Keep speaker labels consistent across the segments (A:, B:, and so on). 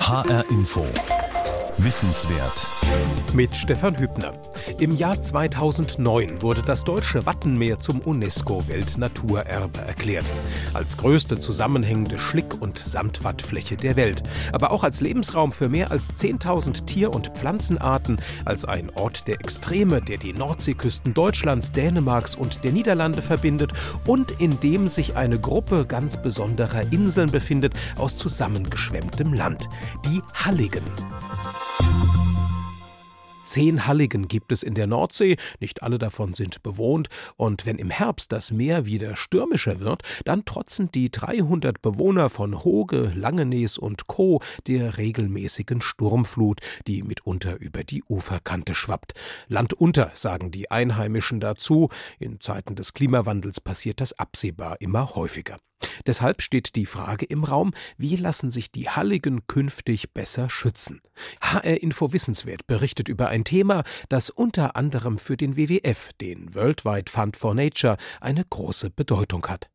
A: HR Info. Wissenswert.
B: Mit Stefan Hübner. Im Jahr 2009 wurde das deutsche Wattenmeer zum UNESCO-Weltnaturerbe erklärt. Als größte zusammenhängende Schlick- und Sandwattfläche der Welt. Aber auch als Lebensraum für mehr als 10.000 Tier- und Pflanzenarten. Als ein Ort der Extreme, der die Nordseeküsten Deutschlands, Dänemarks und der Niederlande verbindet. Und in dem sich eine Gruppe ganz besonderer Inseln befindet aus zusammengeschwemmtem Land. Die Halligen. Zehn Halligen gibt es in der Nordsee, nicht alle davon sind bewohnt, und wenn im Herbst das Meer wieder stürmischer wird, dann trotzen die 300 Bewohner von Hoge, Langenees und Co. der regelmäßigen Sturmflut, die mitunter über die Uferkante schwappt. Landunter, sagen die Einheimischen dazu, in Zeiten des Klimawandels passiert das absehbar immer häufiger. Deshalb steht die Frage im Raum, wie lassen sich die Halligen künftig besser schützen? HR Info Wissenswert berichtet über ein Thema, das unter anderem für den WWF, den Worldwide Fund for Nature, eine große Bedeutung hat.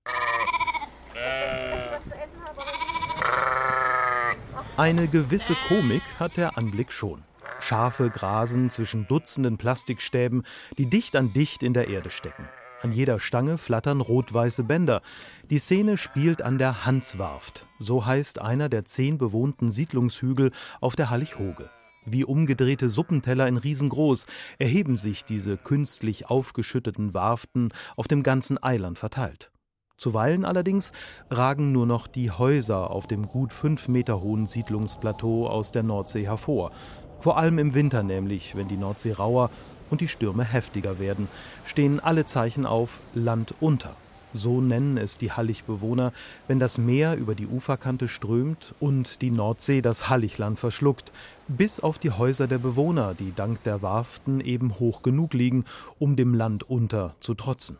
C: Eine gewisse Komik hat der Anblick schon. Schafe grasen zwischen Dutzenden Plastikstäben, die dicht an dicht in der Erde stecken. An jeder Stange flattern rot-weiße Bänder. Die Szene spielt an der Hanswarft. So heißt einer der zehn bewohnten Siedlungshügel auf der Hallig-Hoge. Wie umgedrehte Suppenteller in riesengroß erheben sich diese künstlich aufgeschütteten Warften auf dem ganzen Eiland verteilt. Zuweilen allerdings ragen nur noch die Häuser auf dem gut fünf Meter hohen Siedlungsplateau aus der Nordsee hervor. Vor allem im Winter nämlich, wenn die Nordsee rauer und die Stürme heftiger werden, stehen alle Zeichen auf Land unter. So nennen es die Halligbewohner, wenn das Meer über die Uferkante strömt und die Nordsee das Halligland verschluckt, bis auf die Häuser der Bewohner, die dank der Warften eben hoch genug liegen, um dem Land unter zu trotzen.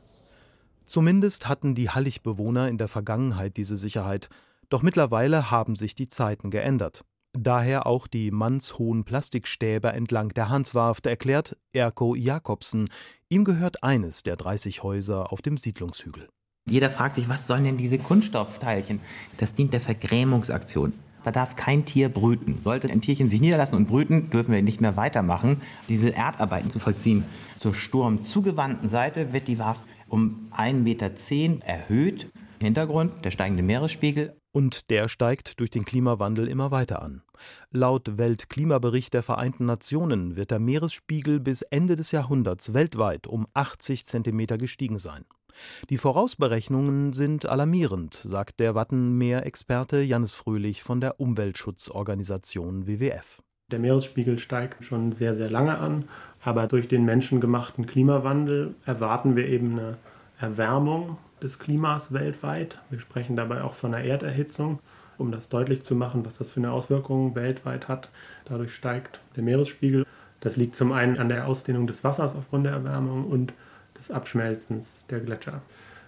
C: Zumindest hatten die Halligbewohner in der Vergangenheit diese Sicherheit, doch mittlerweile haben sich die Zeiten geändert. Daher auch die mannshohen Plastikstäbe entlang der Hanswarft, erklärt Erko Jakobsen. Ihm gehört eines der 30 Häuser auf dem Siedlungshügel.
D: Jeder fragt sich, was sollen denn diese Kunststoffteilchen? Das dient der Vergrämungsaktion. Da darf kein Tier brüten. Sollte ein Tierchen sich niederlassen und brüten, dürfen wir nicht mehr weitermachen, diese Erdarbeiten zu vollziehen. Zur sturmzugewandten Seite wird die Warft um 1,10 Meter erhöht. Hintergrund der steigende Meeresspiegel.
C: Und der steigt durch den Klimawandel immer weiter an. Laut Weltklimabericht der Vereinten Nationen wird der Meeresspiegel bis Ende des Jahrhunderts weltweit um 80 Zentimeter gestiegen sein. Die Vorausberechnungen sind alarmierend, sagt der Wattenmeerexperte Jannis Fröhlich von der Umweltschutzorganisation WWF.
E: Der Meeresspiegel steigt schon sehr, sehr lange an, aber durch den menschengemachten Klimawandel erwarten wir eben eine Erwärmung des Klimas weltweit. Wir sprechen dabei auch von einer Erderhitzung, um das deutlich zu machen, was das für eine Auswirkung weltweit hat. Dadurch steigt der Meeresspiegel. Das liegt zum einen an der Ausdehnung des Wassers aufgrund der Erwärmung und des Abschmelzens der Gletscher.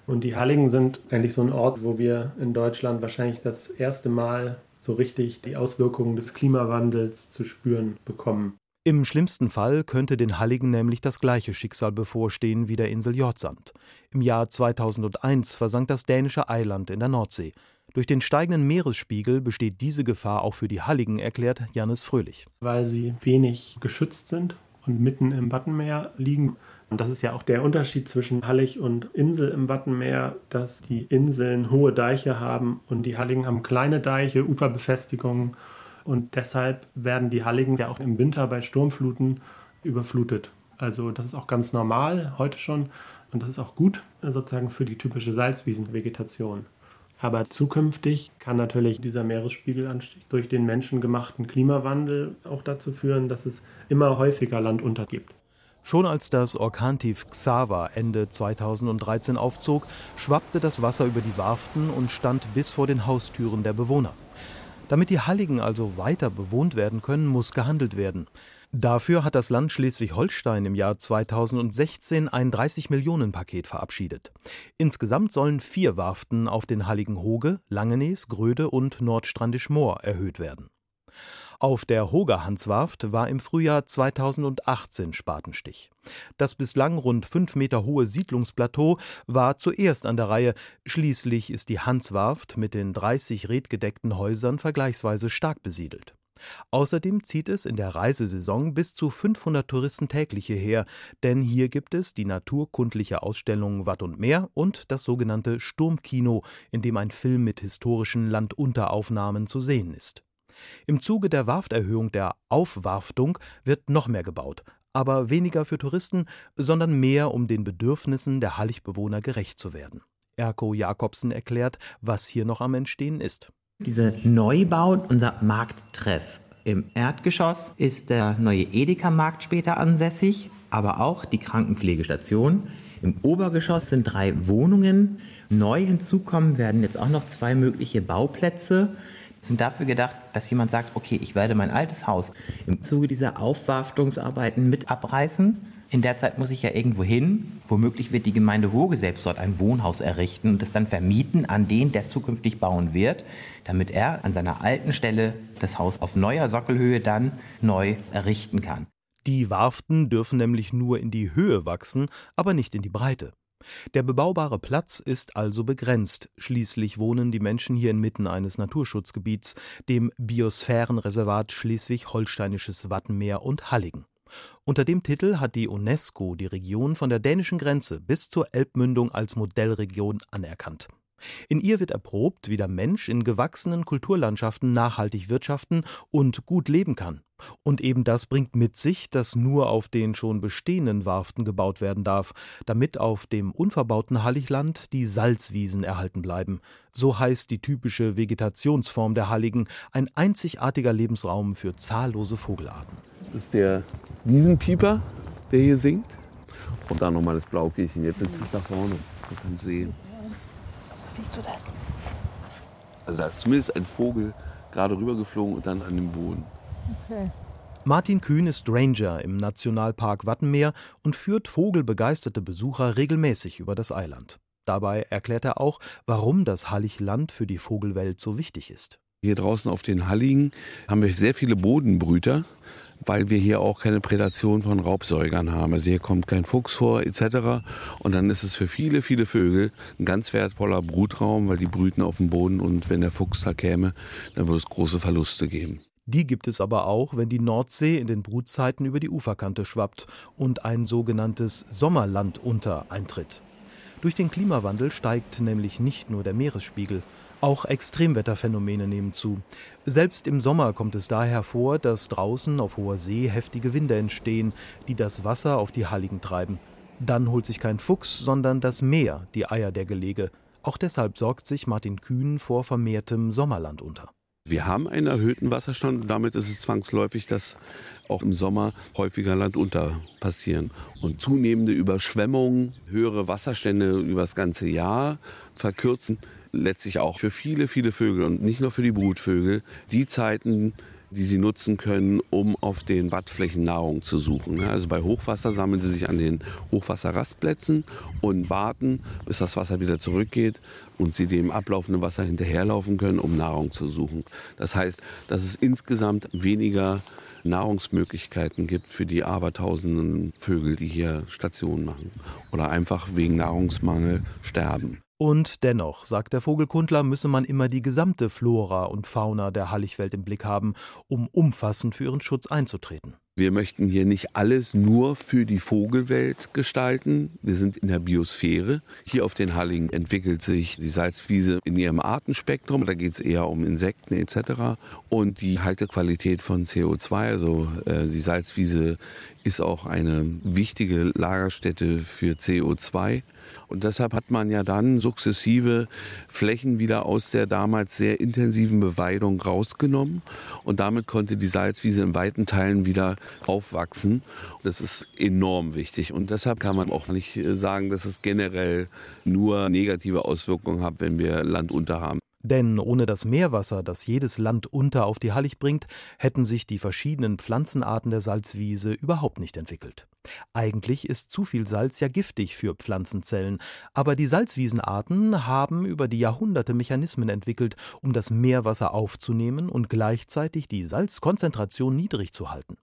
E: Und die Halligen sind eigentlich so ein Ort, wo wir in Deutschland wahrscheinlich das erste Mal so richtig die Auswirkungen des Klimawandels zu spüren bekommen.
C: Im schlimmsten Fall könnte den Halligen nämlich das gleiche Schicksal bevorstehen wie der Insel Jordsand. Im Jahr 2001 versank das dänische Eiland in der Nordsee. Durch den steigenden Meeresspiegel besteht diese Gefahr auch für die Halligen, erklärt Janis Fröhlich.
E: Weil sie wenig geschützt sind und mitten im Wattenmeer liegen. Und das ist ja auch der Unterschied zwischen Hallig und Insel im Wattenmeer, dass die Inseln hohe Deiche haben und die Halligen haben kleine Deiche, Uferbefestigungen und deshalb werden die Halligen ja auch im Winter bei Sturmfluten überflutet. Also das ist auch ganz normal heute schon und das ist auch gut sozusagen für die typische Salzwiesenvegetation. Aber zukünftig kann natürlich dieser Meeresspiegelanstieg durch den menschengemachten Klimawandel auch dazu führen, dass es immer häufiger Land untergibt.
C: Schon als das Orkantief Xaver Ende 2013 aufzog, schwappte das Wasser über die Warften und stand bis vor den Haustüren der Bewohner. Damit die Halligen also weiter bewohnt werden können, muss gehandelt werden. Dafür hat das Land Schleswig-Holstein im Jahr 2016 ein 30-Millionen-Paket verabschiedet. Insgesamt sollen vier Warften auf den Halligen Hoge, Langenees, Gröde und Nordstrandisch Moor erhöht werden. Auf der Hogerhanswarft war im Frühjahr 2018 Spatenstich. Das bislang rund fünf Meter hohe Siedlungsplateau war zuerst an der Reihe. Schließlich ist die Hanswarft mit den 30 redgedeckten Häusern vergleichsweise stark besiedelt. Außerdem zieht es in der Reisesaison bis zu 500 Touristen täglich hierher, denn hier gibt es die naturkundliche Ausstellung Watt und Meer und das sogenannte Sturmkino, in dem ein Film mit historischen Landunteraufnahmen zu sehen ist. Im Zuge der Warfterhöhung der Aufwarftung wird noch mehr gebaut, aber weniger für Touristen, sondern mehr, um den Bedürfnissen der Halligbewohner gerecht zu werden. Erko Jakobsen erklärt, was hier noch am Entstehen ist.
D: Dieser Neubau, unser Markttreff. Im Erdgeschoss ist der neue Edeka-Markt später ansässig, aber auch die Krankenpflegestation. Im Obergeschoss sind drei Wohnungen. Neu hinzukommen werden jetzt auch noch zwei mögliche Bauplätze sind dafür gedacht, dass jemand sagt, okay, ich werde mein altes Haus im Zuge dieser Aufwarftungsarbeiten mit abreißen. In der Zeit muss ich ja irgendwo hin. Womöglich wird die Gemeinde Hoge selbst dort ein Wohnhaus errichten und es dann vermieten an den, der zukünftig bauen wird, damit er an seiner alten Stelle das Haus auf neuer Sockelhöhe dann neu errichten kann.
C: Die Warften dürfen nämlich nur in die Höhe wachsen, aber nicht in die Breite. Der bebaubare Platz ist also begrenzt, schließlich wohnen die Menschen hier inmitten eines Naturschutzgebiets, dem Biosphärenreservat Schleswig-Holsteinisches Wattenmeer und Halligen. Unter dem Titel hat die UNESCO die Region von der dänischen Grenze bis zur Elbmündung als Modellregion anerkannt. In ihr wird erprobt, wie der Mensch in gewachsenen Kulturlandschaften nachhaltig wirtschaften und gut leben kann. Und eben das bringt mit sich, dass nur auf den schon bestehenden Warften gebaut werden darf, damit auf dem unverbauten Halligland die Salzwiesen erhalten bleiben. So heißt die typische Vegetationsform der Halligen, ein einzigartiger Lebensraum für zahllose Vogelarten.
F: Das ist der Wiesenpieper, der hier singt. Und dann nochmal das Blaukehlchen. Jetzt sitzt es da vorne. Man kann sehen.
G: Siehst du das?
F: Also da ist zumindest ein Vogel gerade rübergeflogen und dann an dem Boden.
C: Okay. Martin Kühn ist Ranger im Nationalpark Wattenmeer und führt vogelbegeisterte Besucher regelmäßig über das Eiland. Dabei erklärt er auch, warum das Halligland für die Vogelwelt so wichtig ist.
F: Hier draußen auf den Halligen haben wir sehr viele Bodenbrüter weil wir hier auch keine Prädation von Raubsäugern haben. Also hier kommt kein Fuchs vor etc. Und dann ist es für viele, viele Vögel ein ganz wertvoller Brutraum, weil die brüten auf dem Boden und wenn der Fuchs da käme, dann würde es große Verluste geben.
C: Die gibt es aber auch, wenn die Nordsee in den Brutzeiten über die Uferkante schwappt und ein sogenanntes Sommerlandunter eintritt. Durch den Klimawandel steigt nämlich nicht nur der Meeresspiegel, auch Extremwetterphänomene nehmen zu. Selbst im Sommer kommt es daher vor, dass draußen auf hoher See heftige Winde entstehen, die das Wasser auf die Halligen treiben. Dann holt sich kein Fuchs, sondern das Meer die Eier der Gelege. Auch deshalb sorgt sich Martin Kühn vor vermehrtem Sommerland unter.
F: Wir haben einen erhöhten Wasserstand und damit ist es zwangsläufig, dass auch im Sommer häufiger Landunter passieren. Und zunehmende Überschwemmungen, höhere Wasserstände über das ganze Jahr verkürzen letztlich auch für viele, viele Vögel und nicht nur für die Brutvögel die Zeiten, die sie nutzen können, um auf den Wattflächen Nahrung zu suchen. Also bei Hochwasser sammeln sie sich an den Hochwasserrastplätzen und warten, bis das Wasser wieder zurückgeht und sie dem ablaufenden Wasser hinterherlaufen können, um Nahrung zu suchen. Das heißt, dass es insgesamt weniger Nahrungsmöglichkeiten gibt für die abertausenden Vögel, die hier Stationen machen oder einfach wegen Nahrungsmangel sterben.
C: Und dennoch, sagt der Vogelkundler, müsse man immer die gesamte Flora und Fauna der Halligwelt im Blick haben, um umfassend für ihren Schutz einzutreten.
F: Wir möchten hier nicht alles nur für die Vogelwelt gestalten. Wir sind in der Biosphäre. Hier auf den Halligen entwickelt sich die Salzwiese in ihrem Artenspektrum. Da geht es eher um Insekten etc. Und die Haltequalität von CO2, also äh, die Salzwiese ist auch eine wichtige Lagerstätte für CO2. Und deshalb hat man ja dann sukzessive Flächen wieder aus der damals sehr intensiven Beweidung rausgenommen. Und damit konnte die Salzwiese in weiten Teilen wieder aufwachsen. Das ist enorm wichtig. Und deshalb kann man auch nicht sagen, dass es generell nur negative Auswirkungen hat, wenn wir Land unter haben.
C: Denn ohne das Meerwasser, das jedes Land unter auf die Hallig bringt, hätten sich die verschiedenen Pflanzenarten der Salzwiese überhaupt nicht entwickelt. Eigentlich ist zu viel Salz ja giftig für Pflanzenzellen, aber die Salzwiesenarten haben über die Jahrhunderte Mechanismen entwickelt, um das Meerwasser aufzunehmen und gleichzeitig die Salzkonzentration niedrig zu halten.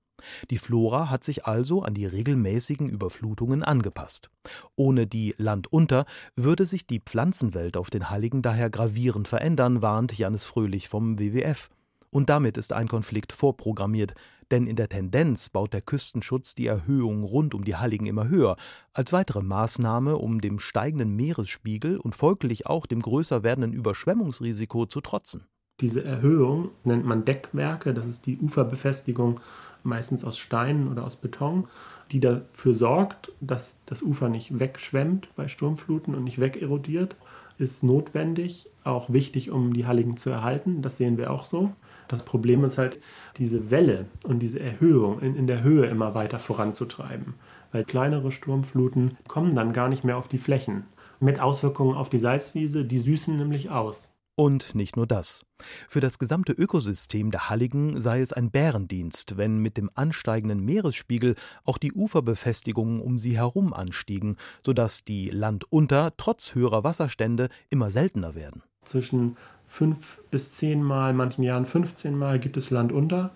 C: Die Flora hat sich also an die regelmäßigen Überflutungen angepasst. Ohne die Landunter würde sich die Pflanzenwelt auf den Halligen daher gravierend verändern, warnt Janis Fröhlich vom WWF. Und damit ist ein Konflikt vorprogrammiert, denn in der Tendenz baut der Küstenschutz die Erhöhung rund um die Halligen immer höher, als weitere Maßnahme, um dem steigenden Meeresspiegel und folglich auch dem größer werdenden Überschwemmungsrisiko zu trotzen.
E: Diese Erhöhung nennt man Deckwerke, das ist die Uferbefestigung meistens aus Steinen oder aus Beton, die dafür sorgt, dass das Ufer nicht wegschwemmt bei Sturmfluten und nicht wegerodiert, ist notwendig, auch wichtig, um die Halligen zu erhalten. Das sehen wir auch so. Das Problem ist halt, diese Welle und diese Erhöhung in, in der Höhe immer weiter voranzutreiben, weil kleinere Sturmfluten kommen dann gar nicht mehr auf die Flächen. Mit Auswirkungen auf die Salzwiese, die süßen nämlich aus.
C: Und nicht nur das. Für das gesamte Ökosystem der Halligen sei es ein Bärendienst, wenn mit dem ansteigenden Meeresspiegel auch die Uferbefestigungen um sie herum anstiegen, sodass die landunter trotz höherer Wasserstände immer seltener werden.
E: Zwischen fünf bis zehn Mal, manchen Jahren 15 Mal gibt es landunter,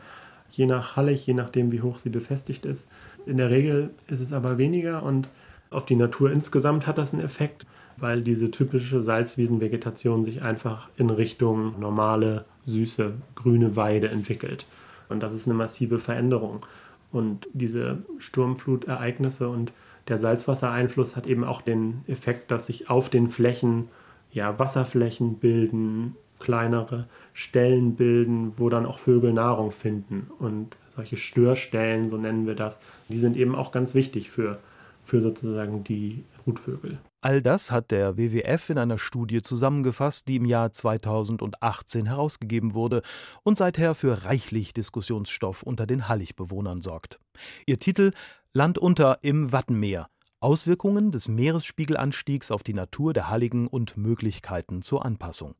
E: je nach Hallig, je nachdem, wie hoch sie befestigt ist. In der Regel ist es aber weniger und auf die Natur insgesamt hat das einen Effekt weil diese typische Salzwiesenvegetation sich einfach in Richtung normale, süße, grüne Weide entwickelt. Und das ist eine massive Veränderung. Und diese Sturmflutereignisse und der Salzwassereinfluss hat eben auch den Effekt, dass sich auf den Flächen ja, Wasserflächen bilden, kleinere Stellen bilden, wo dann auch Vögel Nahrung finden. Und solche Störstellen, so nennen wir das, die sind eben auch ganz wichtig für, für sozusagen die Brutvögel.
C: All das hat der WWF in einer Studie zusammengefasst, die im Jahr 2018 herausgegeben wurde und seither für reichlich Diskussionsstoff unter den Halligbewohnern sorgt. Ihr Titel Land unter im Wattenmeer. Auswirkungen des Meeresspiegelanstiegs auf die Natur der Halligen und Möglichkeiten zur Anpassung.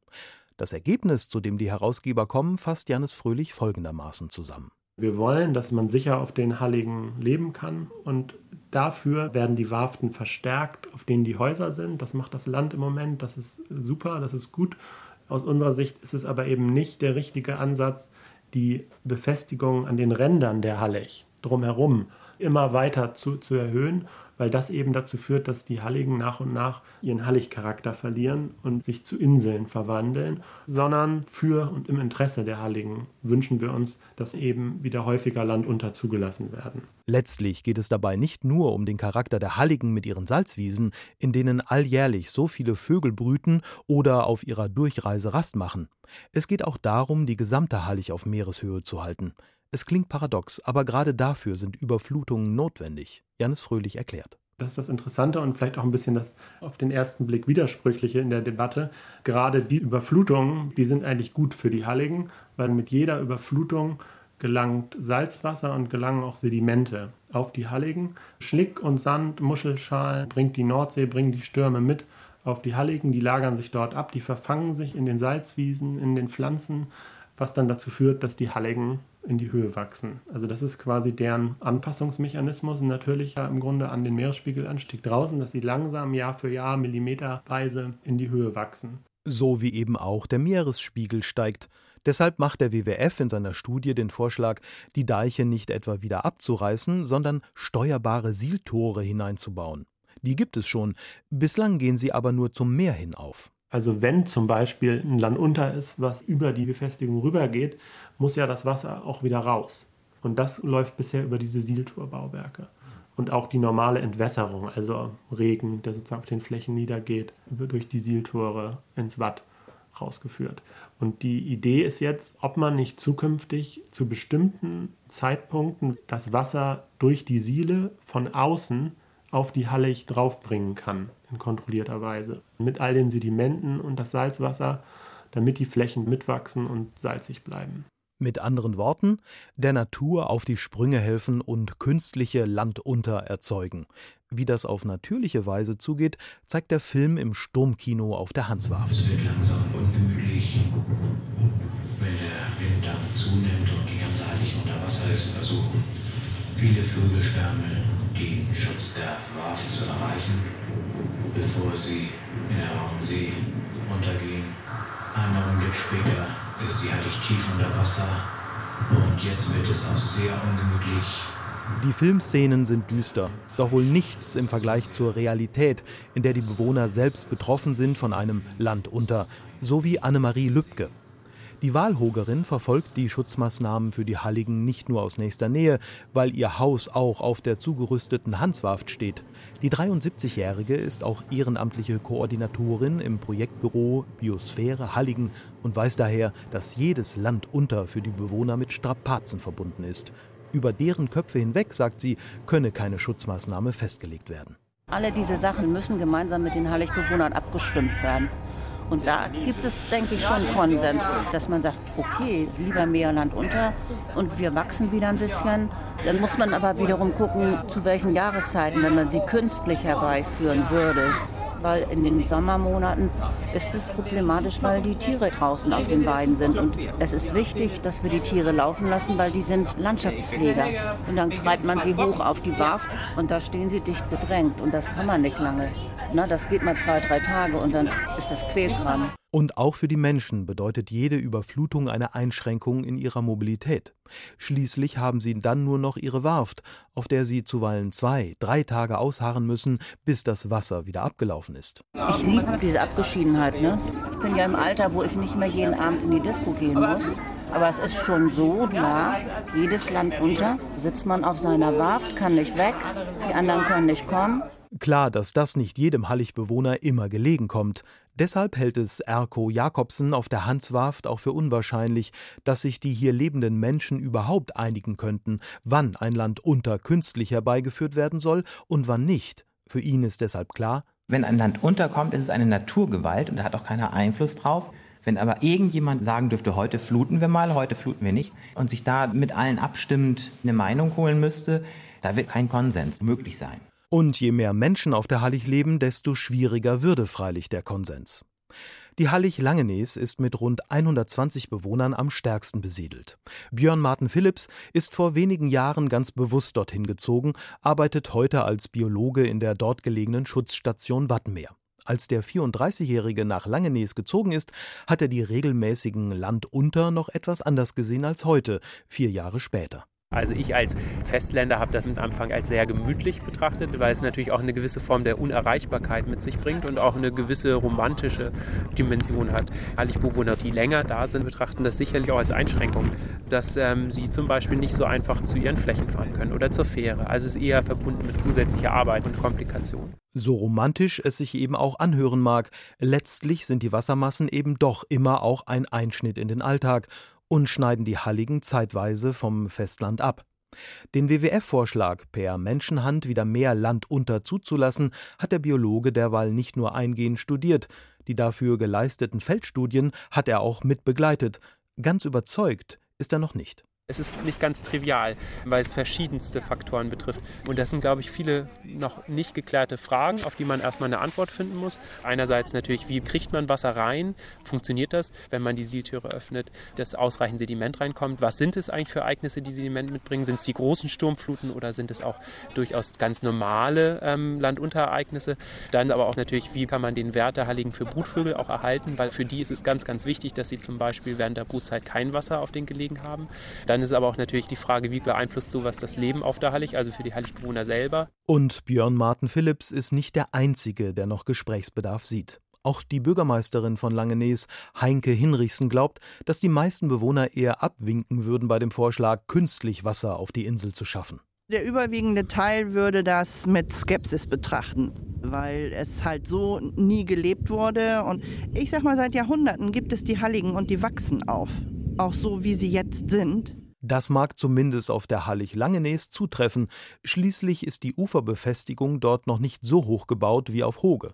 C: Das Ergebnis, zu dem die Herausgeber kommen, fasst Janis Fröhlich folgendermaßen zusammen.
E: Wir wollen, dass man sicher auf den Halligen leben kann und dafür werden die Warften verstärkt, auf denen die Häuser sind. Das macht das Land im Moment, das ist super, das ist gut. Aus unserer Sicht ist es aber eben nicht der richtige Ansatz, die Befestigung an den Rändern der Hallig drumherum immer weiter zu, zu erhöhen weil das eben dazu führt, dass die Halligen nach und nach ihren Halligcharakter verlieren und sich zu Inseln verwandeln, sondern für und im Interesse der Halligen wünschen wir uns, dass eben wieder häufiger landunter zugelassen werden.
C: Letztlich geht es dabei nicht nur um den Charakter der Halligen mit ihren Salzwiesen, in denen alljährlich so viele Vögel brüten oder auf ihrer Durchreise Rast machen. Es geht auch darum, die gesamte Hallig auf Meereshöhe zu halten. Es klingt paradox, aber gerade dafür sind Überflutungen notwendig. Janis Fröhlich erklärt.
E: Das ist das Interessante und vielleicht auch ein bisschen das auf den ersten Blick Widersprüchliche in der Debatte. Gerade die Überflutungen, die sind eigentlich gut für die Halligen, weil mit jeder Überflutung gelangt Salzwasser und gelangen auch Sedimente auf die Halligen. Schlick und Sand, Muschelschalen bringt die Nordsee, bringen die Stürme mit auf die Halligen, die lagern sich dort ab, die verfangen sich in den Salzwiesen, in den Pflanzen, was dann dazu führt, dass die Halligen in die Höhe wachsen. Also das ist quasi deren Anpassungsmechanismus, natürlich ja im Grunde an den Meeresspiegelanstieg draußen, dass sie langsam Jahr für Jahr millimeterweise in die Höhe wachsen.
C: So wie eben auch der Meeresspiegel steigt. Deshalb macht der WWF in seiner Studie den Vorschlag, die Deiche nicht etwa wieder abzureißen, sondern steuerbare Sieltore hineinzubauen. Die gibt es schon, bislang gehen sie aber nur zum Meer hin auf.
E: Also wenn zum Beispiel ein Land unter ist, was über die Befestigung rübergeht, muss ja das Wasser auch wieder raus. Und das läuft bisher über diese Sieltorbauwerke. Und auch die normale Entwässerung, also Regen, der sozusagen auf den Flächen niedergeht, wird durch die Sieltore ins Watt rausgeführt. Und die Idee ist jetzt, ob man nicht zukünftig zu bestimmten Zeitpunkten das Wasser durch die Siele von außen auf die Hallig draufbringen kann, in kontrollierter Weise. Mit all den Sedimenten und das Salzwasser, damit die Flächen mitwachsen und salzig bleiben.
C: Mit anderen Worten, der Natur auf die Sprünge helfen und künstliche Landunter erzeugen. Wie das auf natürliche Weise zugeht, zeigt der Film im Sturmkino auf der Hanswarft.
H: Es wird langsam ungemütlich. Wenn der Wind dann zunimmt und die ganze Hallig unter Wasser ist, versuchen viele Vögelschwärme den Schutz der Warft zu erreichen, bevor sie in der rauen See untergehen. Einen Augenblick später ist die Hallig tief unter Wasser und jetzt wird es auch sehr ungemütlich.
C: Die Filmszenen sind düster, doch wohl nichts im Vergleich zur Realität, in der die Bewohner selbst betroffen sind von einem Land unter, so wie Annemarie Lübke. Die Walhogerin verfolgt die Schutzmaßnahmen für die Halligen nicht nur aus nächster Nähe, weil ihr Haus auch auf der zugerüsteten Hanswarft steht. Die 73-Jährige ist auch ehrenamtliche Koordinatorin im Projektbüro Biosphäre Halligen und weiß daher, dass jedes Land unter für die Bewohner mit Strapazen verbunden ist. Über deren Köpfe hinweg, sagt sie, könne keine Schutzmaßnahme festgelegt werden.
G: Alle diese Sachen müssen gemeinsam mit den Halligbewohnern abgestimmt werden. Und da gibt es, denke ich, schon Konsens, dass man sagt, okay, lieber mehr Land unter und wir wachsen wieder ein bisschen. Dann muss man aber wiederum gucken, zu welchen Jahreszeiten, wenn man sie künstlich herbeiführen würde weil in den Sommermonaten ist es problematisch, weil die Tiere draußen auf den Weiden sind. Und es ist wichtig, dass wir die Tiere laufen lassen, weil die sind Landschaftspfleger. Und dann treibt man sie hoch auf die Warft und da stehen sie dicht bedrängt. Und das kann man nicht lange. Na, das geht mal zwei, drei Tage und dann ist das Quälkram.
C: Und auch für die Menschen bedeutet jede Überflutung eine Einschränkung in ihrer Mobilität. Schließlich haben sie dann nur noch ihre Warft, auf der sie zuweilen zwei, drei Tage ausharren müssen, bis das Wasser wieder abgelaufen ist.
G: Ich liebe diese Abgeschiedenheit. Ne? Ich bin ja im Alter, wo ich nicht mehr jeden Abend in die Disco gehen muss. Aber es ist schon so, klar, jedes Land unter sitzt man auf seiner Warft, kann nicht weg, die anderen können nicht kommen.
C: Klar, dass das nicht jedem Halligbewohner immer gelegen kommt. Deshalb hält es Erko Jakobsen auf der Hanswarft auch für unwahrscheinlich, dass sich die hier lebenden Menschen überhaupt einigen könnten, wann ein Land unter künstlich herbeigeführt werden soll und wann nicht. Für ihn ist deshalb klar,
D: wenn ein Land unterkommt, ist es eine Naturgewalt und da hat auch keiner Einfluss drauf. Wenn aber irgendjemand sagen dürfte, heute fluten wir mal, heute fluten wir nicht, und sich da mit allen abstimmend eine Meinung holen müsste, da wird kein Konsens möglich sein.
C: Und je mehr Menschen auf der Hallig leben, desto schwieriger würde freilich der Konsens. Die Hallig Langenees ist mit rund 120 Bewohnern am stärksten besiedelt. Björn Martin Philipps ist vor wenigen Jahren ganz bewusst dorthin gezogen, arbeitet heute als Biologe in der dort gelegenen Schutzstation Wattenmeer. Als der 34-Jährige nach Langenees gezogen ist, hat er die regelmäßigen Landunter noch etwas anders gesehen als heute, vier Jahre später.
I: Also ich als Festländer habe das am Anfang als sehr gemütlich betrachtet, weil es natürlich auch eine gewisse Form der Unerreichbarkeit mit sich bringt und auch eine gewisse romantische Dimension hat. Halligbewohner, die länger da sind, betrachten das sicherlich auch als Einschränkung, dass ähm, sie zum Beispiel nicht so einfach zu ihren Flächen fahren können oder zur Fähre. Also es ist eher verbunden mit zusätzlicher Arbeit und Komplikationen.
C: So romantisch es sich eben auch anhören mag, letztlich sind die Wassermassen eben doch immer auch ein Einschnitt in den Alltag und schneiden die Halligen zeitweise vom Festland ab. Den WWF-Vorschlag, per Menschenhand wieder mehr Land unter zuzulassen, hat der Biologe derweil nicht nur eingehend studiert, die dafür geleisteten Feldstudien hat er auch mit begleitet. Ganz überzeugt ist er noch nicht.
I: Es ist nicht ganz trivial, weil es verschiedenste Faktoren betrifft. Und das sind, glaube ich, viele noch nicht geklärte Fragen, auf die man erstmal eine Antwort finden muss. Einerseits natürlich, wie kriegt man Wasser rein? Funktioniert das, wenn man die Sieltüre öffnet, dass ausreichend Sediment reinkommt? Was sind es eigentlich für Ereignisse, die Sediment mitbringen? Sind es die großen Sturmfluten oder sind es auch durchaus ganz normale ähm, Landunterereignisse? Dann aber auch natürlich, wie kann man den Wert der Halligen für Brutvögel auch erhalten? Weil für die ist es ganz, ganz wichtig, dass sie zum Beispiel während der Brutzeit kein Wasser auf den Gelegen haben. Dann dann ist aber auch natürlich die Frage, wie beeinflusst sowas das Leben auf der Hallig, also für die Halligbewohner selber.
C: Und Björn Martin Philipps ist nicht der Einzige, der noch Gesprächsbedarf sieht. Auch die Bürgermeisterin von Langenees, Heinke Hinrichsen, glaubt, dass die meisten Bewohner eher abwinken würden bei dem Vorschlag, künstlich Wasser auf die Insel zu schaffen.
J: Der überwiegende Teil würde das mit Skepsis betrachten, weil es halt so nie gelebt wurde. Und ich sag mal, seit Jahrhunderten gibt es die Halligen und die wachsen auf. Auch so, wie sie jetzt sind.
C: Das mag zumindest auf der Hallig Langenees zutreffen. Schließlich ist die Uferbefestigung dort noch nicht so hoch gebaut wie auf Hoge.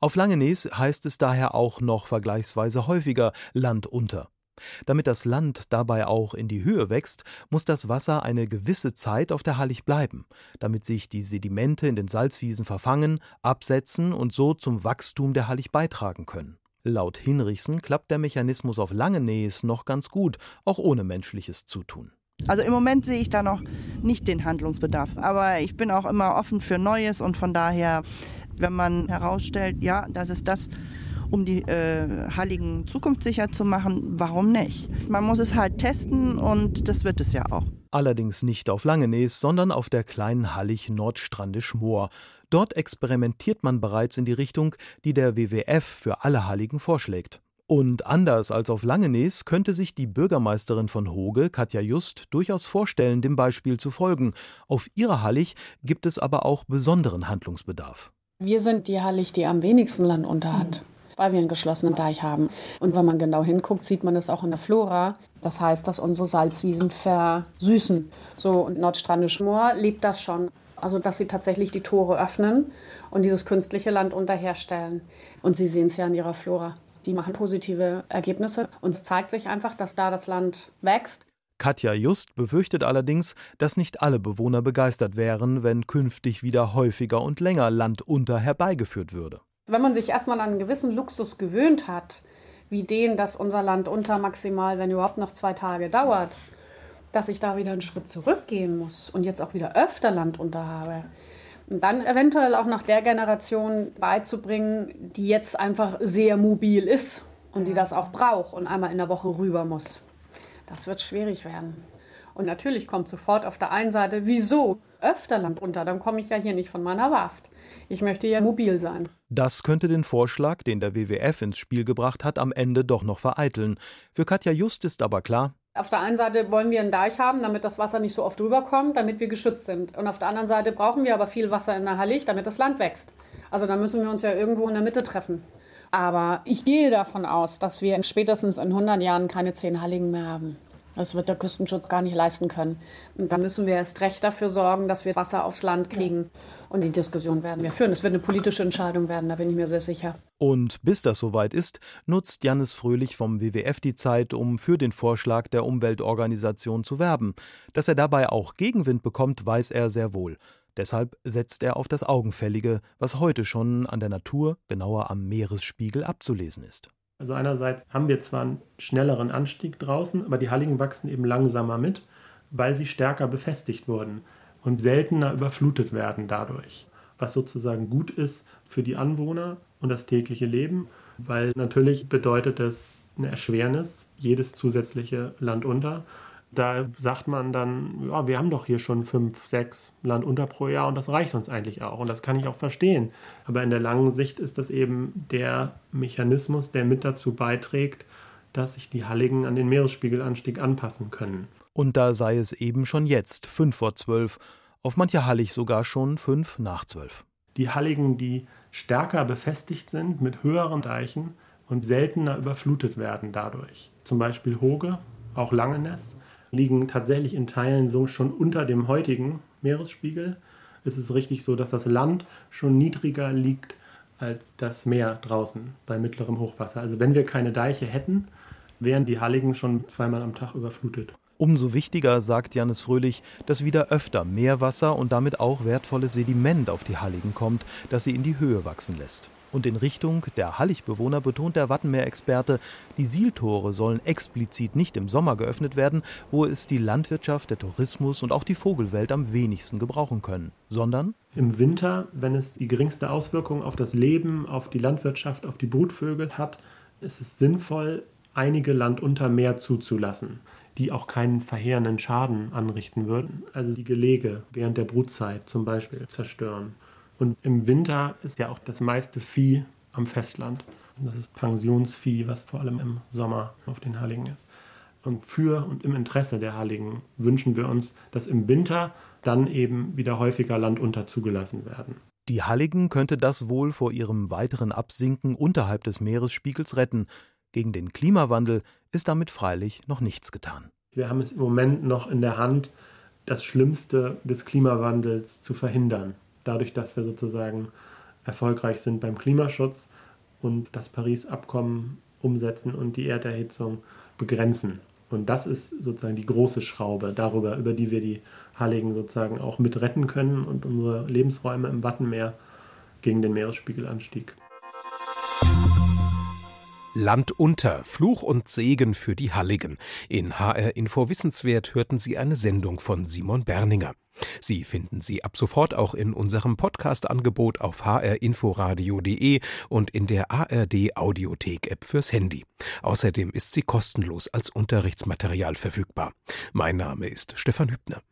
C: Auf Langenees heißt es daher auch noch vergleichsweise häufiger Land unter. Damit das Land dabei auch in die Höhe wächst, muss das Wasser eine gewisse Zeit auf der Hallig bleiben, damit sich die Sedimente in den Salzwiesen verfangen, absetzen und so zum Wachstum der Hallig beitragen können. Laut Hinrichsen klappt der Mechanismus auf Langenees noch ganz gut, auch ohne menschliches Zutun.
J: Also im Moment sehe ich da noch nicht den Handlungsbedarf, aber ich bin auch immer offen für Neues und von daher, wenn man herausstellt, ja, das ist das, um die äh, Halligen zukunftssicher zu machen, warum nicht? Man muss es halt testen und das wird es ja auch.
C: Allerdings nicht auf Langenees, sondern auf der kleinen Hallig Nordstrandisch Moor. Dort experimentiert man bereits in die Richtung, die der WWF für alle Halligen vorschlägt. Und anders als auf Langenees könnte sich die Bürgermeisterin von Hoge, Katja Just, durchaus vorstellen, dem Beispiel zu folgen. Auf ihrer Hallig gibt es aber auch besonderen Handlungsbedarf.
K: Wir sind die Hallig, die am wenigsten Land unter hat, weil wir einen geschlossenen Deich haben. Und wenn man genau hinguckt, sieht man es auch in der Flora. Das heißt, dass unsere Salzwiesen versüßen. So, und Nordstrandisch Moor lebt das schon. Also, dass sie tatsächlich die Tore öffnen und dieses künstliche Land unterherstellen. Und Sie sehen es ja in ihrer Flora. Die machen positive Ergebnisse und es zeigt sich einfach, dass da das Land wächst.
C: Katja Just befürchtet allerdings, dass nicht alle Bewohner begeistert wären, wenn künftig wieder häufiger und länger Land unter herbeigeführt würde.
K: Wenn man sich erstmal an einen gewissen Luxus gewöhnt hat, wie den, dass unser Land unter maximal, wenn überhaupt noch zwei Tage dauert, dass ich da wieder einen Schritt zurückgehen muss und jetzt auch wieder öfter Land unter habe, und dann eventuell auch noch der Generation beizubringen, die jetzt einfach sehr mobil ist und die das auch braucht und einmal in der Woche rüber muss. Das wird schwierig werden. Und natürlich kommt sofort auf der einen Seite, wieso öfter Land unter? Dann komme ich ja hier nicht von meiner Warft. Ich möchte ja mobil sein.
C: Das könnte den Vorschlag, den der WWF ins Spiel gebracht hat, am Ende doch noch vereiteln. Für Katja Just ist aber klar,
K: auf der einen Seite wollen wir einen Deich haben, damit das Wasser nicht so oft rüberkommt, damit wir geschützt sind. Und auf der anderen Seite brauchen wir aber viel Wasser in der Hallig, damit das Land wächst. Also da müssen wir uns ja irgendwo in der Mitte treffen. Aber ich gehe davon aus, dass wir spätestens in 100 Jahren keine zehn Halligen mehr haben. Das wird der Küstenschutz gar nicht leisten können. Und da müssen wir erst recht dafür sorgen, dass wir Wasser aufs Land kriegen. Und die Diskussion werden wir führen. Es wird eine politische Entscheidung werden, da bin ich mir sehr sicher.
C: Und bis das soweit ist, nutzt Jannis Fröhlich vom WWF die Zeit, um für den Vorschlag der Umweltorganisation zu werben. Dass er dabei auch Gegenwind bekommt, weiß er sehr wohl. Deshalb setzt er auf das Augenfällige, was heute schon an der Natur, genauer am Meeresspiegel, abzulesen ist.
E: Also einerseits haben wir zwar einen schnelleren Anstieg draußen, aber die Halligen wachsen eben langsamer mit, weil sie stärker befestigt wurden und seltener überflutet werden dadurch. Was sozusagen gut ist für die Anwohner und das tägliche Leben, weil natürlich bedeutet das eine Erschwernis, jedes zusätzliche Land unter. Da sagt man dann, ja, wir haben doch hier schon fünf, sechs Land unter pro Jahr und das reicht uns eigentlich auch. Und das kann ich auch verstehen. Aber in der langen Sicht ist das eben der Mechanismus, der mit dazu beiträgt, dass sich die Halligen an den Meeresspiegelanstieg anpassen können.
C: Und da sei es eben schon jetzt fünf vor zwölf, auf mancher Hallig sogar schon fünf nach zwölf.
E: Die Halligen, die stärker befestigt sind mit höheren Deichen und seltener überflutet werden dadurch. Zum Beispiel Hoge, auch Langeness, liegen tatsächlich in Teilen so schon unter dem heutigen Meeresspiegel. Es ist richtig so, dass das Land schon niedriger liegt als das Meer draußen bei mittlerem Hochwasser. Also wenn wir keine Deiche hätten, wären die Halligen schon zweimal am Tag überflutet.
C: Umso wichtiger, sagt Janis Fröhlich, dass wieder öfter Meerwasser und damit auch wertvolles Sediment auf die Halligen kommt, das sie in die Höhe wachsen lässt. Und in Richtung der Halligbewohner betont der Wattenmeer-Experte, die Sieltore sollen explizit nicht im Sommer geöffnet werden, wo es die Landwirtschaft, der Tourismus und auch die Vogelwelt am wenigsten gebrauchen können, sondern
E: im Winter, wenn es die geringste Auswirkung auf das Leben, auf die Landwirtschaft, auf die Brutvögel hat, ist es sinnvoll, einige Land unter Meer zuzulassen, die auch keinen verheerenden Schaden anrichten würden. Also die Gelege während der Brutzeit zum Beispiel zerstören. Und im Winter ist ja auch das meiste Vieh am Festland. Das ist Pensionsvieh, was vor allem im Sommer auf den Halligen ist. Und für und im Interesse der Halligen wünschen wir uns, dass im Winter dann eben wieder häufiger Landunter zugelassen werden.
C: Die Halligen könnte das wohl vor ihrem weiteren Absinken unterhalb des Meeresspiegels retten. Gegen den Klimawandel ist damit freilich noch nichts getan.
E: Wir haben es im Moment noch in der Hand, das Schlimmste des Klimawandels zu verhindern dadurch, dass wir sozusagen erfolgreich sind beim Klimaschutz und das Paris-Abkommen umsetzen und die Erderhitzung begrenzen. Und das ist sozusagen die große Schraube darüber, über die wir die Halligen sozusagen auch mit retten können und unsere Lebensräume im Wattenmeer gegen den Meeresspiegelanstieg.
B: Land unter, Fluch und Segen für die Halligen. In HR Info Wissenswert hörten Sie eine Sendung von Simon Berninger. Sie finden sie ab sofort auch in unserem Podcast-Angebot auf hrinforadio.de und in der ARD Audiothek-App fürs Handy. Außerdem ist sie kostenlos als Unterrichtsmaterial verfügbar. Mein Name ist Stefan Hübner.